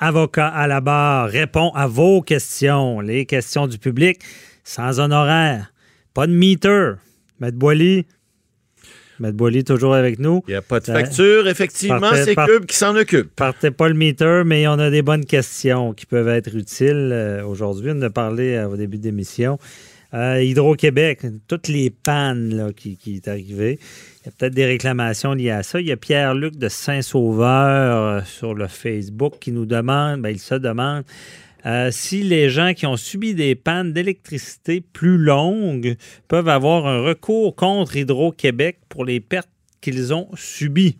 Avocat à la barre répond à vos questions, les questions du public, sans honoraire, pas de meter. Maître Boily, Maître Boily toujours avec nous. Il n'y a pas de Euh, facture, effectivement, c'est Cube qui s'en occupe. Partez pas le meter, mais on a des bonnes questions qui peuvent être utiles euh, aujourd'hui. On en a parlé euh, au début de l'émission. Euh, Hydro-Québec, toutes les pannes qui, qui est arrivées. Il y a peut-être des réclamations liées à ça. Il y a Pierre-Luc de Saint-Sauveur euh, sur le Facebook qui nous demande, ben, il se demande euh, si les gens qui ont subi des pannes d'électricité plus longues peuvent avoir un recours contre Hydro-Québec pour les pertes qu'ils ont subies.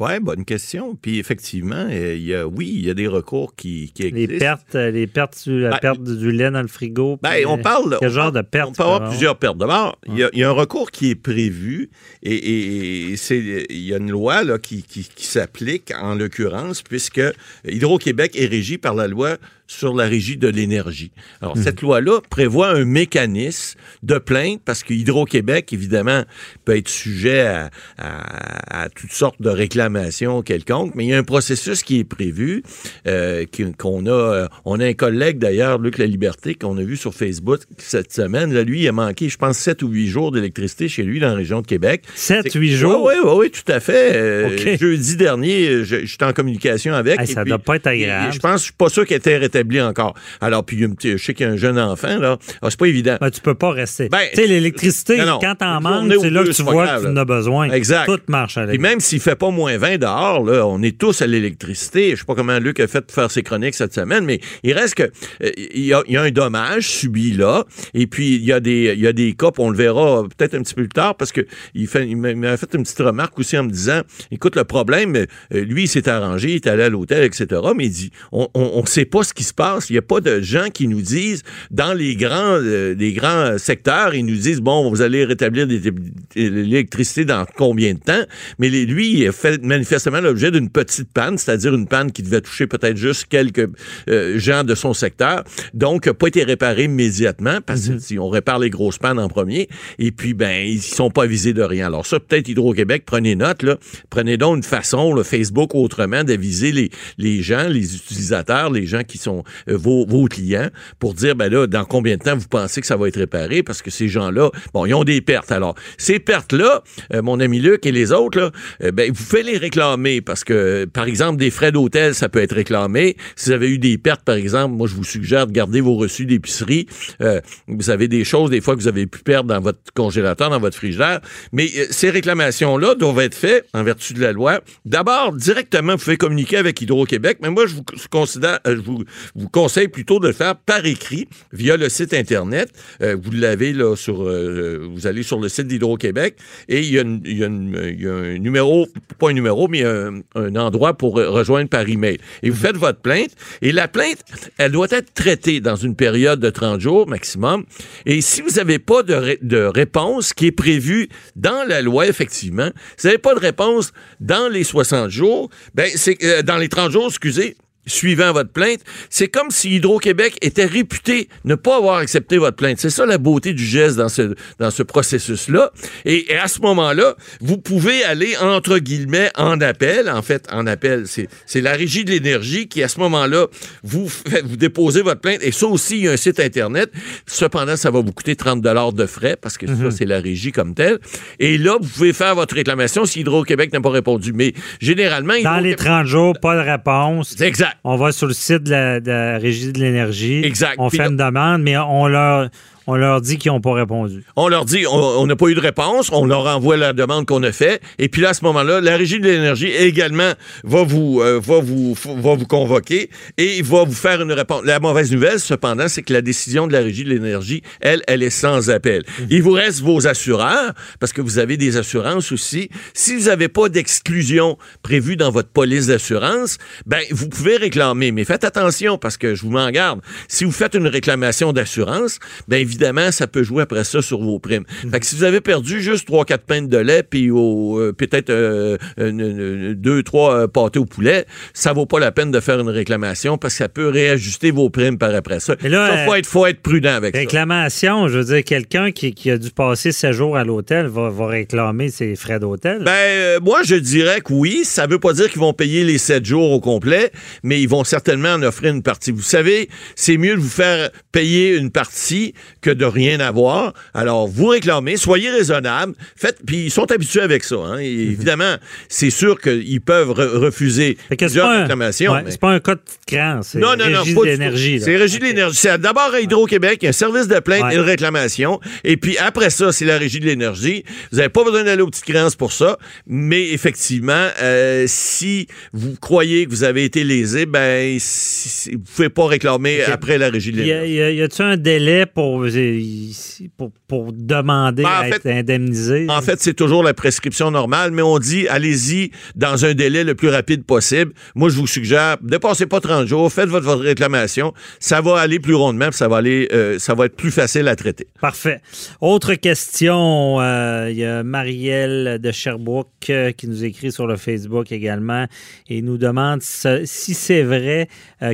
Oui, bonne question. Puis effectivement, euh, il y a, oui, il y a des recours qui, qui Les existent. pertes, euh, les pertes, sur la Ben, perte du lait dans le frigo. Ben, on euh, parle. Quel on genre de pertes? On peut avoir peux plusieurs pertes. D'abord, il y, a- il y a un recours qui est prévu et, et- et c'est, il y a une loi là, qui, qui- qui s'applique en l'occurrence puisque Hydro-Québec est régi par la loi sur la régie de l'énergie. Alors, Mhm. cette loi-là prévoit un mécanisme de plainte parce que Hydro-Québec, évidemment, peut être sujet à, à- à toutes sortes de réclamations quelconques, mais il y a un processus qui est prévu, euh, qu'on a, euh, on a un collègue d'ailleurs, Luc La Liberté, qu'on a vu sur Facebook cette semaine. Là, lui, il a manqué, je pense, 7 ou 8 jours d'électricité chez lui dans la région de Québec. 7, 8 jours? Oui, oui, oui, tout à fait. Euh. Jeudi dernier, je- j'étais en communication avec. Hey, ça puis- doit pas être agréable. Je pense, je suis pas sûr qu'il était rétabli encore. Alors, puis je sais qu'il y a un jeune enfant, là. Ah, c'est pas évident. Ben, tu peux pas rester. Ben, tu sais, l'électricité, quand t'en manques, c'est là que tu vois grave, que tu en as besoin. Exact. Tout marche à Puis même s'il fait pas moins 20 dehors, là, on est tous à l'électricité. Je sais pas comment Luc a fait de faire ses chroniques cette semaine, mais il reste que euh, il y, a, il y a un dommage subi là. Et puis il y a des il y a des cas, on le verra peut-être un petit peu plus tard parce que il fait il m'a fait une petite remarque aussi en me disant, écoute le problème, euh, lui il s'est arrangé, il est allé à l'hôtel, etc. Mais il dit, on, on, on sait pas ce qui se passe. Il y a pas de gens qui nous disent dans les grands euh, les grands secteurs, ils nous disent bon, vous allez rétablir l'électricité dans combien de temps? Mais les- lui, il a fait manifestement l'objet d'une petite panne, c'est-à-dire une panne qui devait toucher peut-être juste quelques euh, gens de son secteur. Donc, n'a pas été réparé immédiatement parce que si on répare les grosses pannes en premier, et puis, ben, ils sont pas avisés de rien. Alors ça, peut-être Hydro-Québec, prenez note, là. Prenez donc une façon, le Facebook autrement, d'aviser les, les gens, les utilisateurs, les gens qui sont euh, vos, clients pour dire, ben là, dans combien de temps vous pensez que ça va être réparé? Parce que ces gens-là, bon, ils ont des pertes. Alors, ces pertes-là, euh, mon ami Luc et les autres, là, euh, ben, vous faites les réclamer parce que, par exemple, des frais d'hôtel, ça peut être réclamé. Si vous avez eu des pertes, par exemple, moi, je vous suggère de garder vos reçus d'épicerie. Vous avez des choses, des fois, que vous avez pu perdre dans votre congélateur, dans votre frigidaire. Mais ces réclamations-là doivent être faites en vertu de la loi. D'abord, directement, vous pouvez communiquer avec Hydro-Québec, mais moi, je vous considère, je vous, vous conseille plutôt de le faire par écrit via le site Internet. Euh, vous l'avez là sur, euh, vous allez sur le site d'Hydro-Québec et il y, a une- il y a une- il y a un numéro, pas un numéro, mais un, un endroit pour euh, rejoindre par email. Et vous faites votre plainte et la plainte, elle doit être traitée dans une période de 30 jours maximum. Et si vous n'avez pas de, ré- de réponse qui est prévue dans la loi, effectivement, si vous n'avez pas de réponse dans les 60 jours, ben c'est euh, dans les 30 jours, excusez, suivant votre plainte, c'est comme si Hydro-Québec était réputé ne pas avoir accepté votre plainte. C'est ça la beauté du geste dans ce, dans ce processus-là. Et, et à ce moment-là, vous pouvez aller, entre guillemets, en appel. En fait, en appel, c'est la régie de l'énergie qui, à ce moment-là, vous, fait- vous déposez votre plainte. Et ça aussi, il y a un site Internet. Cependant, ça va vous coûter 30 de frais parce que ça, c'est la régie comme telle. Et là, vous pouvez faire votre réclamation si Hydro-Québec n'a pas répondu. Mais généralement... Dans les Hydro-Québec- 30 jours, pas de réponse. C'est exact. On va sur le site de la, de la Régie de l'énergie. Exact. On Puis fait là- une demande, mais on leur, On leur dit qu'ils n'ont pas répondu. On leur dit, on n'a pas eu de réponse, on leur envoie la demande qu'on a faite, et puis là, à ce moment-là, la Régie de l'énergie également va vous, euh, va vous, va vous convoquer et va vous faire une réponse. La mauvaise nouvelle, cependant, c'est que la décision de la Régie de l'énergie, elle, elle est sans appel. Mhm. Il vous reste vos assureurs, parce que vous avez des assurances aussi. Si vous n'avez pas d'exclusion prévue dans votre police d'assurance, ben, vous pouvez réclamer, mais faites attention, parce que je vous m'en garde. Si vous faites une réclamation d'assurance, ben, évidemment, ça peut jouer après ça sur vos primes. Fait que si vous avez perdu juste 3-4 pintes de lait, puis euh, peut-être euh, une- une- deux, trois euh, pâtés au poulet, ça vaut pas la peine de faire une réclamation parce que ça peut réajuster vos primes par après ça. Ça, faut euh, être, faut être prudent avec ça. Réclamation, je veux dire, quelqu'un qui, qui a dû passer 7 jours à l'hôtel va, va réclamer ses frais d'hôtel? Ben, euh, moi, je dirais que oui. Ça veut pas dire qu'ils vont payer les sept jours au complet, mais ils vont certainement en offrir une partie. Vous savez, c'est mieux de vous faire payer une partie que de rien avoir. Alors, vous réclamez, soyez raisonnable. Faites, puis ils sont habitués avec ça. hein. Et Évidemment, c'est sûr qu'ils peuvent re- refuser plusieurs pas, un, réclamations. ouais, mais- c'est pas un cas de cran, c'est non, non, non. Régie de l'énergie. C'est Régie de l'énergie. C'est d'abord à Hydro-Québec, il y a un service de plainte Ouais. et de réclamation. Et puis après ça, c'est la Régie de l'énergie. Vous n'avez pas besoin d'aller aux petites créances pour ça. Mais effectivement, euh, si vous croyez que vous avez été lésé, ben, si- vous ne pouvez pas réclamer après la Régie de l'énergie. y a- y a-tu un délai pour, pour, pour demander Ben, en à fait- être indemnisé? En fait, c'est toujours la prescription normale, mais on dit allez-y dans un délai le plus rapide possible. Moi, je vous suggère, dépassez pas 30 jours, faites votre, votre réclamation. Ça va aller plus rondement, puis ça va aller, euh, ça va être plus facile à traiter. Parfait. Autre question, euh, il y a Marielle de Sherbrooke euh, qui nous écrit sur le Facebook également et nous demande ce- si c'est vrai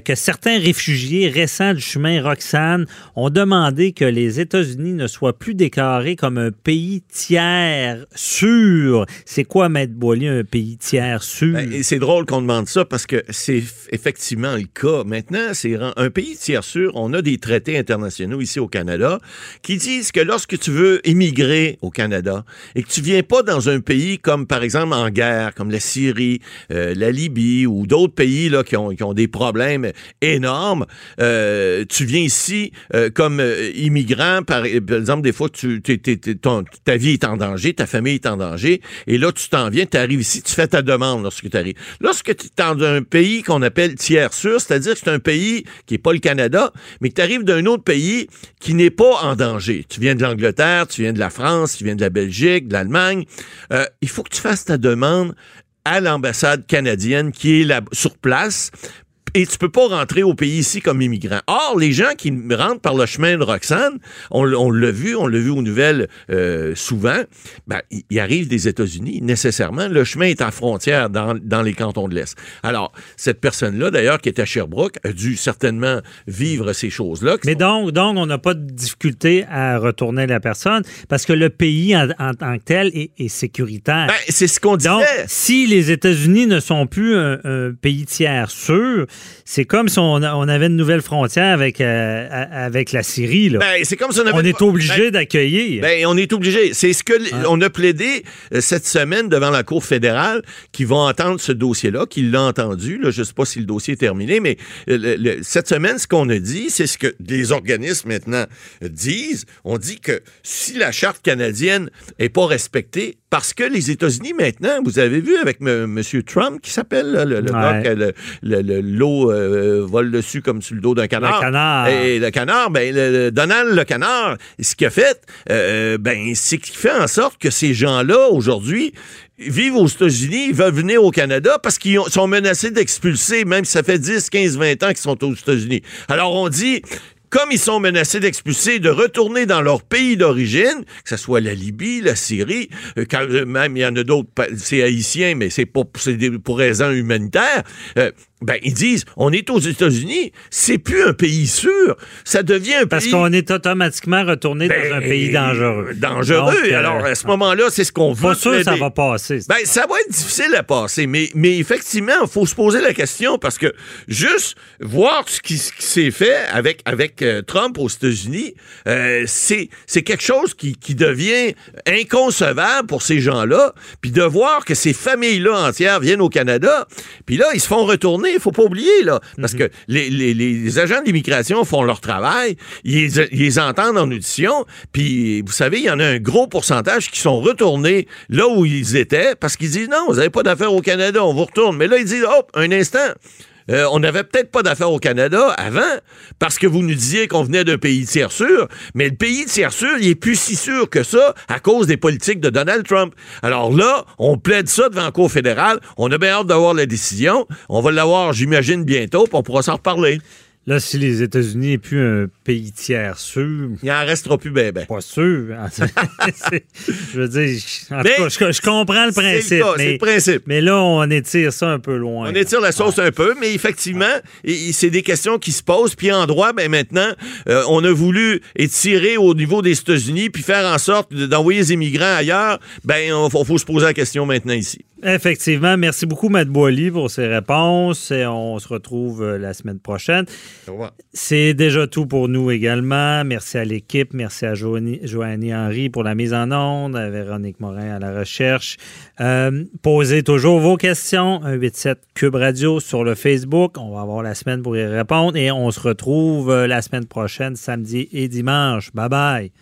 que certains réfugiés récents du chemin Roxane ont demandé que les États-Unis ne soient plus déclarés comme un pays tiers sûr. C'est quoi, Maître Boily, un pays tiers sûr? Ben, c'est drôle qu'on demande ça parce que c'est effectivement le cas. Maintenant, c'est un pays tiers sûr. On a des traités internationaux ici au Canada qui disent que lorsque tu veux immigrer au Canada et que tu viens pas dans un pays comme par exemple en guerre, comme la Syrie, euh, la Libye ou d'autres pays là qui ont, des problèmes énormes, euh, tu viens ici euh, comme euh, immigrant. Par, exemple, des fois, tu, ta vie est en danger, ta famille est en danger, et là, tu t'en viens, tu arrives ici, tu fais ta demande lorsque tu arrives. Lorsque tu es dans un pays qu'on appelle tiers sûr, c'est-à-dire que c'est un pays qui n'est pas le Canada, mais que tu arrives d'un autre pays qui n'est pas en danger. Tu viens de l'Angleterre, tu viens de la France, tu viens de la Belgique, de l'Allemagne. Euh, il faut que tu fasses ta demande à l'ambassade canadienne qui est sur place et tu peux pas rentrer au pays ici comme immigrant. Or, les gens qui rentrent par le chemin de Roxane, on, l'a vu, on l'a vu aux nouvelles euh, souvent, ben, ils arrivent des États-Unis, nécessairement. Le chemin est à frontière dans, dans les cantons de l'Est. Alors, cette personne-là, d'ailleurs, qui est à Sherbrooke, a dû certainement vivre ces choses-là. Mais sont- donc, donc on n'a pas de difficulté à retourner la personne parce que le pays en, en tant que tel est, est sécuritaire. Ben, c'est ce qu'on disait. donc, si les États-Unis ne sont plus un, un pays tiers sûr, c'est comme si on, on avait une nouvelle frontière avec, euh, avec la Syrie. Là. Ben, c'est comme si on avait on est obligé Ben, d'accueillir. Ben, on est obligé. C'est ce que on a plaidé euh, cette semaine devant la Cour fédérale qui va entendre ce dossier-là, qui l'a entendu. Là, je ne sais pas si le dossier est terminé, mais euh, le- le- cette semaine, ce qu'on a dit, c'est ce que des organismes maintenant disent. On dit que si la charte canadienne est pas respectée, parce que les États-Unis maintenant, vous avez vu avec M. Trump qui s'appelle le, le Ouais. le- le- le- l'eau euh, vole dessus comme sur le dos d'un canard. Le canard. Et le canard, ben, le- le Donald le canard, ce qu'il a fait, euh, ben, c'est qu'il fait en sorte que ces gens-là, aujourd'hui, vivent aux États-Unis, ils veulent venir au Canada parce qu'ils ont- sont menacés d'expulser, même si ça fait 10, 15, 20 ans qu'ils sont aux États-Unis. Alors, on dit, comme ils sont menacés d'expulser, de retourner dans leur pays d'origine, que ce soit la Libye, la Syrie, euh, quand, euh, même il y en a d'autres, c'est haïtien, mais c'est des- pour raisons humanitaires, euh, ben, ils disent, on est aux États-Unis, c'est plus un pays sûr, ça devient un parce pays... qu'on est automatiquement retourné Ben, dans un pays dangereux. Dangereux. Donc, euh, Alors, à ce moment-là, c'est ce qu'on veut. pas sûr que ça va passer. Ben, ça va être difficile à passer, mais, mais effectivement, il faut se poser la question parce que juste voir ce qui, s'est fait avec, avec euh, Trump aux États-Unis, euh, c'est c'est quelque chose qui, qui devient inconcevable pour ces gens-là. Puis de voir que ces familles-là entières viennent au Canada, puis là, ils se font retourner retourner. Il faut pas oublier, là. Parce Mhm. que les, les- les agents d'immigration font leur travail, ils, ils les entendent en audition, puis vous savez, il y en a un gros pourcentage qui sont retournés là où ils étaient parce qu'ils disent non, vous n'avez pas d'affaires au Canada, on vous retourne. Mais là, ils disent, hop, un instant. Euh, on n'avait peut-être pas d'affaires au Canada avant parce que vous nous disiez qu'on venait d'un pays tiers sûr, mais le pays tiers sûr, il est plus si sûr que ça à cause des politiques de Donald Trump. Alors là, on plaide ça devant la Cour fédérale. On a bien hâte d'avoir la décision. On va l'avoir, j'imagine, bientôt, puis on pourra s'en reparler. Là, si les États-Unis n'est plus un pays tiers sûr, Il en restera plus ben ben. pas sûr. C'est- je veux dire, en tout Mais- cas, je, je comprends le le principe. cas, mais, le principe. mais là, on étire ça un peu loin. On étire la sauce un peu, mais effectivement, c'est des questions qui se posent. Puis en droit, ben maintenant, euh, on a voulu étirer au niveau des États-Unis, puis faire en sorte de- d'envoyer les immigrants ailleurs. Ben, il faut, faut se poser la question maintenant ici. Effectivement. Merci beaucoup, Matt Boily, pour ces réponses. Et on se retrouve euh, la semaine prochaine. C'est déjà tout pour nous également. Merci à l'équipe. Merci à Joanie, Joanie Henry pour la mise en onde, à Véronique Morin à la recherche. Euh, posez toujours vos questions. 187 Cube Radio sur le Facebook. On va avoir la semaine pour y répondre. Et on se retrouve euh, la semaine prochaine, samedi et dimanche. Bye bye.